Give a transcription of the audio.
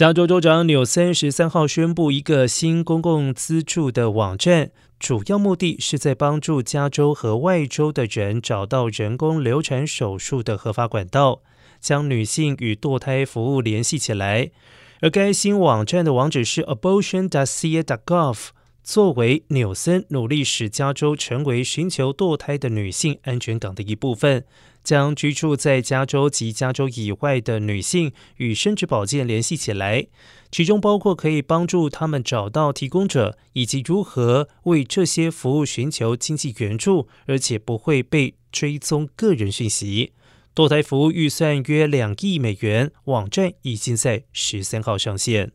加州州长纽森十三号宣布一个新公共资助的网站，主要目的是在帮助加州和外州的人找到人工流产手术的合法管道，将女性与堕胎服务联系起来。而该新网站的网址是 abortion.ca.gov。作为纽森努力使加州成为寻求堕胎的女性安全港的一部分，将居住在加州及加州以外的女性与生殖保健联系起来，其中包括可以帮助他们找到提供者，以及如何为这些服务寻求经济援助，而且不会被追踪个人讯息。堕胎服务预算约两亿美元，网站已经在十三号上线。